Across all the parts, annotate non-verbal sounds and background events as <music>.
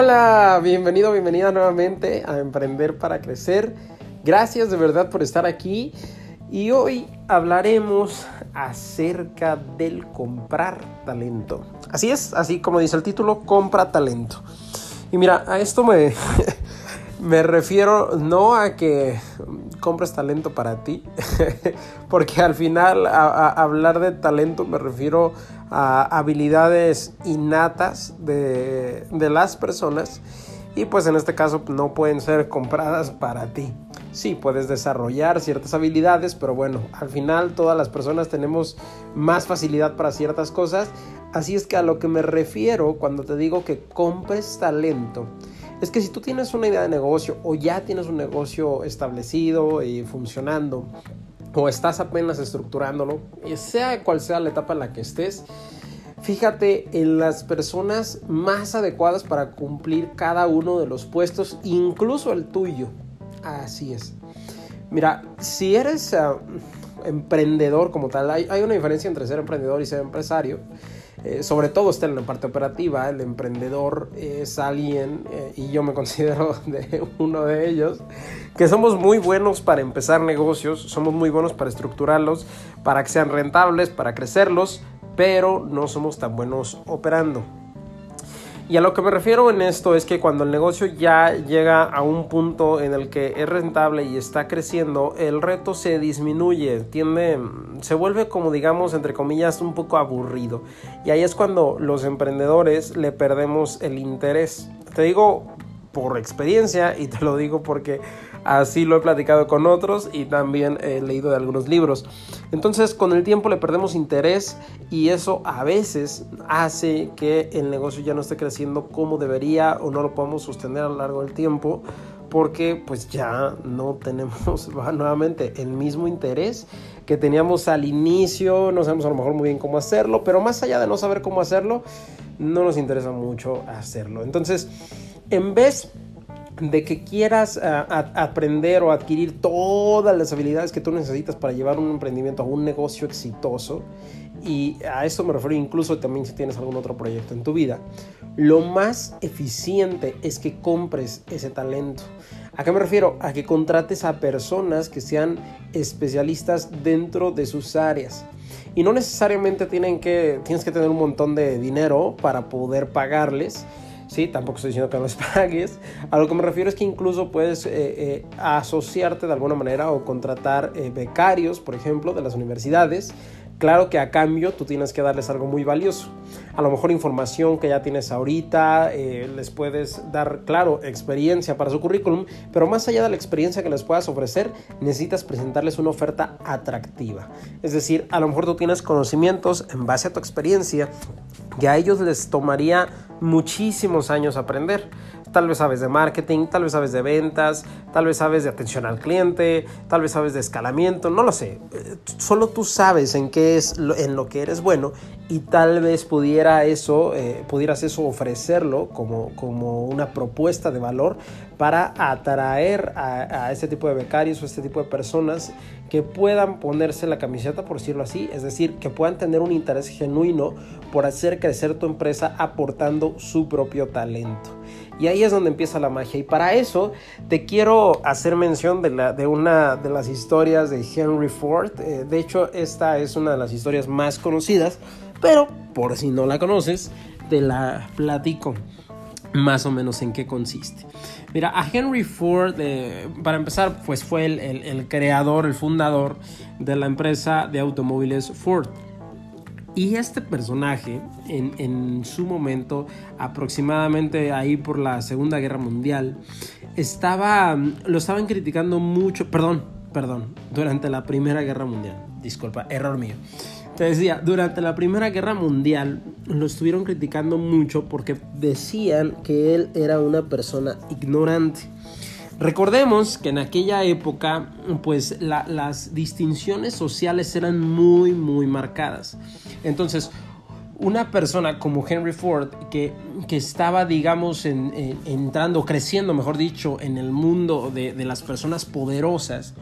Hola, bienvenido, bienvenida nuevamente a Emprender para Crecer. Gracias de verdad por estar aquí y hoy hablaremos acerca del comprar talento. Así es, así como dice el título, compra talento. Y mira, a esto me, <laughs> me refiero no a que compres talento para ti, <laughs> porque al final a, hablar de talento me refiero a habilidades innatas de, de las personas y pues en este caso no pueden ser compradas para ti. Sí, puedes desarrollar ciertas habilidades, pero bueno, al final todas las personas tenemos más facilidad para ciertas cosas. Así es que a lo que me refiero cuando te digo que compres talento, es que si tú tienes una idea de negocio o ya tienes un negocio establecido y funcionando, o estás apenas estructurándolo, sea cual sea la etapa en la que estés, fíjate en las personas más adecuadas para cumplir cada uno de los puestos, incluso el tuyo. Así es. Mira, si eres ah, emprendedor como tal, hay, una diferencia entre ser emprendedor y ser empresario. Eh, sobre todo está en la parte operativa, el emprendedor es alguien, eh, y yo me <laughs> considero de uno de ellos, que somos muy buenos para empezar negocios, somos muy buenos para estructurarlos, para que sean rentables, para crecerlos, pero no somos tan buenos operando. Y a lo que me refiero en esto es que cuando el negocio ya llega a un punto en el que es rentable y está creciendo, el reto se disminuye, tiende, se vuelve como digamos entre comillas un poco aburrido. Y ahí es cuando los emprendedores le perdemos el interés. Te digo por experiencia y te lo digo porque así lo he platicado con otros y también he leído de algunos libros. Entonces con el tiempo le perdemos interés y eso a veces hace que el negocio ya no esté creciendo como debería o no lo podemos sostener a lo largo del tiempo porque pues ya no tenemos <laughs> nuevamente el mismo interés que teníamos al inicio, no sabemos a lo mejor muy bien cómo hacerlo, pero más allá de no saber cómo hacerlo, no nos interesa mucho hacerlo. Entonces, en vez de que quieras eh, aprender o adquirir todas las habilidades que tú necesitas para llevar un emprendimiento a un negocio exitoso, y a esto me refiero incluso también si tienes algún otro proyecto en tu vida, lo más eficiente es que compres ese talento. ¿A qué me refiero? A que contrates a personas que sean especialistas dentro de sus áreas. Y no necesariamente tienen que, tienes que tener un montón de dinero para poder pagarles ¿sí? Tampoco estoy diciendo que no les <laughs> pagues. A lo que me refiero es que incluso puedes eh, eh, asociarte de alguna manera o contratar eh, becarios, por ejemplo, de las universidades. Claro que a cambio tú tienes que darles algo muy valioso. A lo mejor información que ya tienes ahorita, les puedes dar, claro, experiencia para su currículum, pero más allá de la experiencia que les puedas ofrecer, necesitas presentarles una oferta atractiva. Es decir, a lo mejor tú tienes conocimientos en base a tu experiencia que a ellos les tomaría muchísimos años aprender. Tal vez sabes de marketing, tal vez sabes de ventas, tal vez sabes de atención al cliente, tal vez sabes de escalamiento, no lo sé. Eh, solo tú sabes en qué es en lo que eres bueno y tal vez pudiera eso, eh, pudieras eso ofrecerlo como, como una propuesta de valor para atraer a, este tipo de becarios o este tipo de personas que puedan ponerse la camiseta, por decirlo así, es decir, que puedan tener un interés genuino por hacer crecer tu empresa aportando su propio talento. Y ahí es donde empieza la magia. Y para eso te quiero hacer mención de una de las historias de Henry Ford. Eh, de hecho, esta es una de las historias más conocidas, pero por si no la conoces, te la platico más o menos en qué consiste. Mira, a Henry Ford, eh, para empezar, pues fue el, creador, el fundador de la empresa de automóviles Ford. Y este personaje, en, en, su momento, aproximadamente ahí por la Segunda Guerra Mundial, estaba, lo estaban criticando mucho, perdón, perdón, durante la Primera Guerra Mundial, disculpa, error mío. Te decía, durante la Primera Guerra Mundial lo estuvieron criticando mucho porque decían que él era una persona ignorante. Recordemos que en aquella época, pues las distinciones sociales eran muy, muy marcadas. Entonces, una persona como Henry Ford, que, que estaba, digamos, entrando, creciendo, mejor dicho, en el mundo de, de las personas poderosas,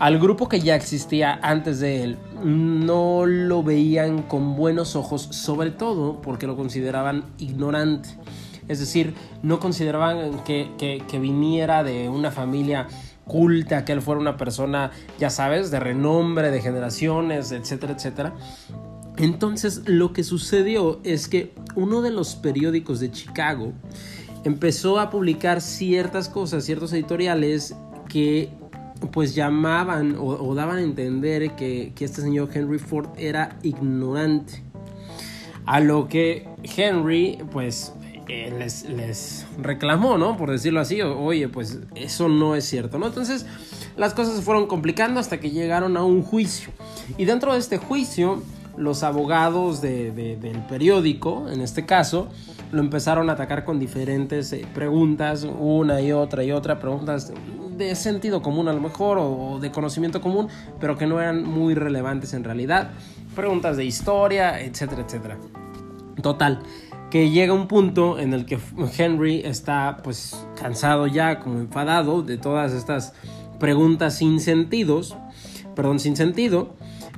al grupo que ya existía antes de él no lo veían con buenos ojos, sobre todo porque lo consideraban ignorante. Es decir, no consideraban que, que, viniera de una familia culta, que él fuera una persona, ya sabes, de renombre, de generaciones, etcétera, etcétera. Entonces lo que sucedió es que uno de los periódicos de Chicago empezó a publicar ciertas cosas, ciertos editoriales que pues llamaban o, daban a entender que, este señor Henry Ford era ignorante. A lo que Henry pues eh, les, reclamó, ¿no? Por decirlo así, oye, pues eso no es cierto, ¿no? Entonces las cosas se fueron complicando hasta que llegaron a un juicio. Y dentro de este juicio, los abogados del periódico, en este caso, lo empezaron a atacar con diferentes eh, preguntas, una y otra y otra, preguntas de sentido común a lo mejor o de conocimiento común, pero que no eran muy relevantes en realidad. Preguntas de historia, etcétera, etcétera. Total, que llega un punto en el que Henry está pues cansado ya, como enfadado de todas estas preguntas sin sentidos, perdón, sin sentido.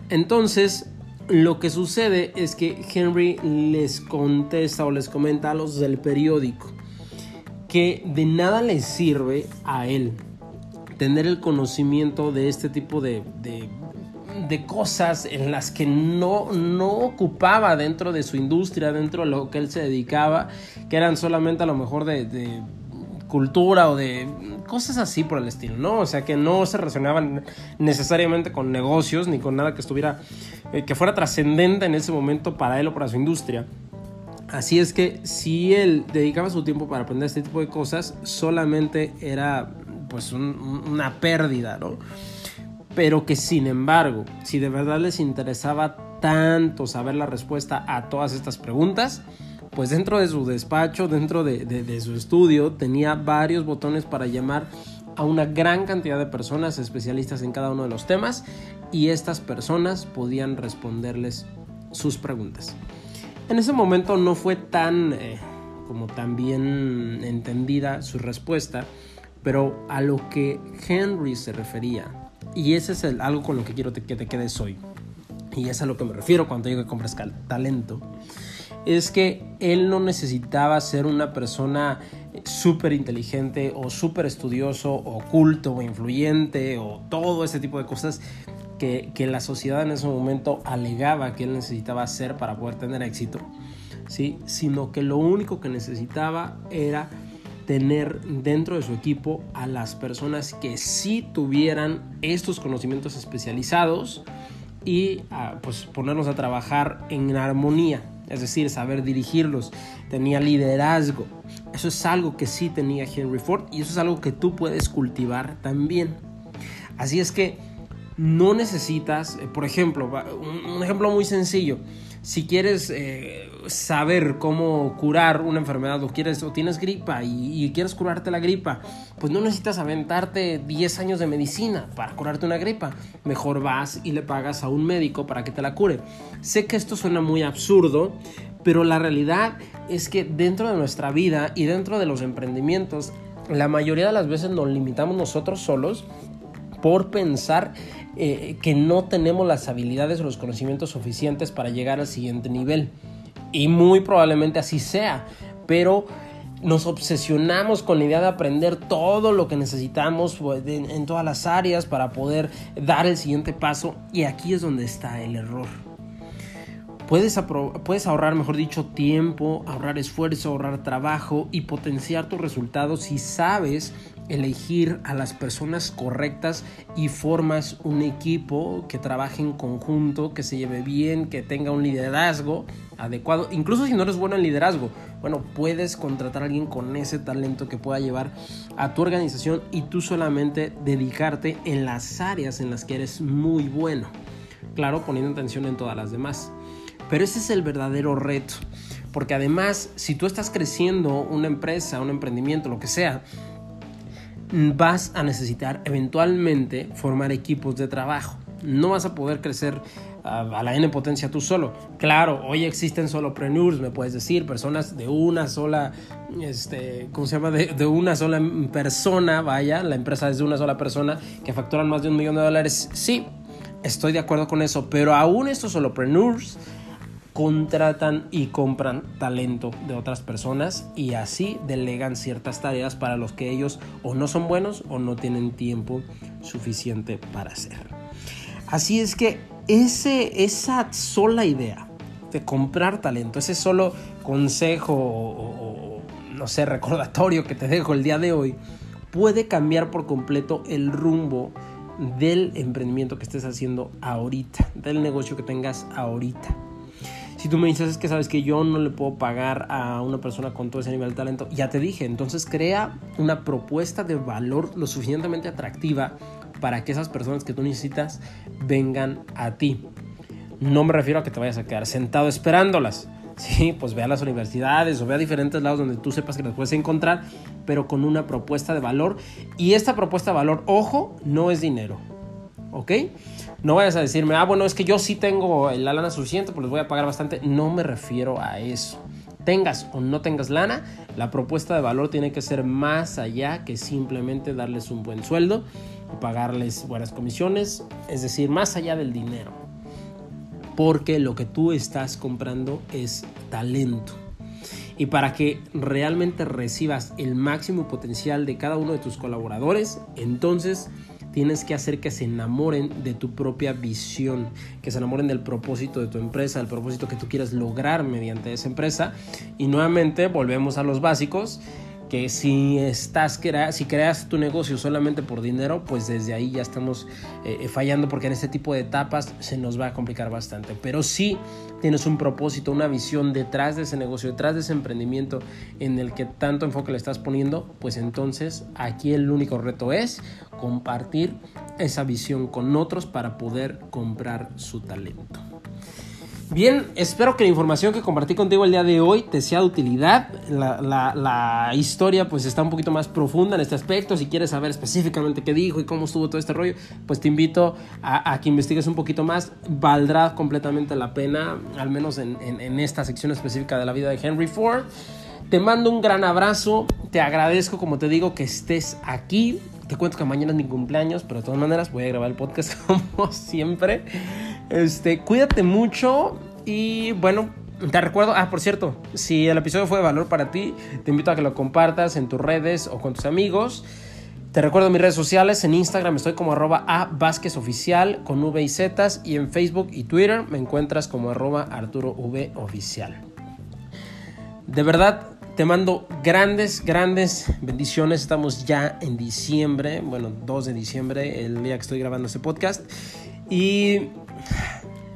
Entonces, lo que sucede es que Henry les contesta o les comenta a los del periódico que de nada les sirve a él tener el conocimiento de este tipo de, de, cosas en las que no, no ocupaba dentro de su industria, dentro de lo que él se dedicaba, que eran solamente a lo mejor de, cultura o de cosas así por el estilo, ¿no? O sea, que no se relacionaban necesariamente con negocios ni con nada que estuviera, eh, que fuera trascendente en ese momento para él o para su industria. Así es que si él dedicaba su tiempo para aprender este tipo de cosas, solamente era pues una pérdida, ¿no? Pero que sin embargo, si de verdad les interesaba tanto saber la respuesta a todas estas preguntas, pues dentro de su despacho, dentro de, su estudio, tenía varios botones para llamar a una gran cantidad de personas especialistas en cada uno de los temas y estas personas podían responderles sus preguntas. En ese momento no fue tan eh, como tan bien entendida su respuesta pero a lo que Henry se refería, y ese es algo con lo que quiero que te quedes hoy, y es a lo que me refiero cuando digo que compras talento, es que él no necesitaba ser una persona súper inteligente o súper estudioso o culto o influyente o todo ese tipo de cosas que, que, la sociedad en ese momento alegaba que él necesitaba hacer para poder tener éxito, ¿sí? sino que lo único que necesitaba era tener dentro de su equipo a las personas que sí tuvieran estos conocimientos especializados y ah, pues ponernos a trabajar en armonía, es decir, saber dirigirlos, tenía liderazgo. Eso es algo que sí tenía Henry Ford y eso es algo que tú puedes cultivar también. Así es que no necesitas, eh, por ejemplo, un ejemplo muy sencillo, si quieres eh, saber cómo curar una enfermedad o quieres o tienes gripa y, quieres curarte la gripa, pues no necesitas aventarte 10 años de medicina para curarte una gripa. Mejor vas y le pagas a un médico para que te la cure. Sé que esto suena muy absurdo, pero la realidad es que dentro de nuestra vida y dentro de los emprendimientos, la mayoría de las veces nos limitamos nosotros solos por pensar eh, que no tenemos las habilidades o los conocimientos suficientes para llegar al siguiente nivel. Y muy probablemente así sea, pero nos obsesionamos con la idea de aprender todo lo que necesitamos pues, en todas las áreas para poder dar el siguiente paso y aquí es donde está el error. Puedes, puedes, ahorrar, mejor dicho, tiempo, ahorrar esfuerzo, ahorrar trabajo y potenciar tus resultados si sabes elegir a las personas correctas y formas un equipo que trabaje en conjunto, que se lleve bien, que tenga un liderazgo adecuado. Incluso si no eres bueno en liderazgo, bueno, puedes contratar a alguien con ese talento que pueda llevar a tu organización y tú solamente dedicarte en las áreas en las que eres muy bueno. claro, poniendo atención en todas las demás. Pero ese es el verdadero reto, porque además, si tú estás creciendo una empresa, un emprendimiento, lo que sea, vas a necesitar eventualmente formar equipos de trabajo. No vas a poder crecer a, la N potencia tú solo. Claro, hoy existen solopreneurs, me puedes decir, personas de una sola, este, ¿cómo se llama? De, una sola persona, vaya, la empresa es de una sola persona que facturan más de un millón de dólares. Sí, estoy de acuerdo con eso, pero aún estos solopreneurs contratan y compran talento de otras personas y así delegan ciertas tareas para los que ellos o no son buenos o no tienen tiempo suficiente para hacer. Así es que ese, esa sola idea de comprar talento, ese solo consejo o, no sé, recordatorio que te dejo el día de hoy, puede cambiar por completo el rumbo del emprendimiento que estés haciendo ahorita, del negocio que tengas ahorita. Si tú me dices es que sabes que yo no le puedo pagar a una persona con todo ese nivel de talento, ya te dije, entonces crea una propuesta de valor lo suficientemente atractiva para que esas personas que tú necesitas vengan a ti. No me refiero a que te vayas a quedar sentado esperándolas. Sí, pues ve a las universidades o ve a diferentes lados donde tú sepas que las puedes encontrar, pero con una propuesta de valor. Y esta propuesta de valor, ojo, no es dinero. ¿Ok? No vayas a decirme, ah, bueno, es que yo sí tengo la lana suficiente, pues les voy a pagar bastante. No me refiero a eso. Tengas o no tengas lana, la propuesta de valor tiene que ser más allá que simplemente darles un buen sueldo o pagarles buenas comisiones, es decir, más allá del dinero. Porque lo que tú estás comprando es talento. Y para que realmente recibas el máximo potencial de cada uno de tus colaboradores, entonces tienes que hacer que se enamoren de tu propia visión, que se enamoren del propósito de tu empresa, del propósito que tú quieras lograr mediante esa empresa. Y nuevamente volvemos a los básicos que si estás si creas tu negocio solamente por dinero, pues desde ahí ya estamos eh, eh, fallando porque en este tipo de etapas se nos va a complicar bastante. Pero si tienes un propósito, una visión detrás de ese negocio, detrás de ese emprendimiento en el que tanto enfoque le estás poniendo, pues entonces aquí el único reto es compartir esa visión con otros para poder comprar su talento. Bien, espero que la información que compartí contigo el día de hoy te sea de utilidad. La, historia pues está un poquito más profunda en este aspecto. Si quieres saber específicamente qué dijo y cómo estuvo todo este rollo, pues te invito a, que investigues un poquito más. Valdrá completamente la pena, al menos en, en esta sección específica de la vida de Henry Ford. Te mando un gran abrazo. Te agradezco, como te digo, que estés aquí. Te cuento que mañana es mi cumpleaños, pero de todas maneras voy a grabar el podcast <laughs> como siempre. Este, cuídate mucho y bueno, te recuerdo, ah, por cierto, si el episodio fue de valor para ti, te invito a que lo compartas en tus redes o con tus amigos. Te recuerdo mis redes sociales, en Instagram estoy como arroba a Oficial con V y Z y en Facebook y Twitter me encuentras como arroba Arturo V Oficial. De verdad, te mando grandes, grandes bendiciones. Estamos ya en diciembre, bueno, 2 de diciembre, el día que estoy grabando este podcast. Y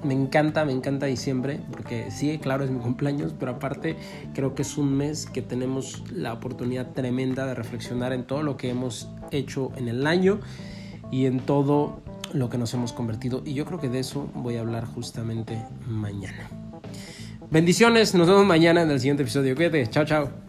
me encanta, me encanta diciembre, porque sí, claro, es mi <laughs> cumpleaños, pero aparte creo que es un mes que tenemos la oportunidad tremenda de reflexionar en todo lo que hemos hecho en el año y en todo lo que nos hemos convertido. Y yo creo que de eso voy a hablar justamente mañana. Bendiciones, nos vemos mañana en el siguiente episodio. Cuídate, chao, chao.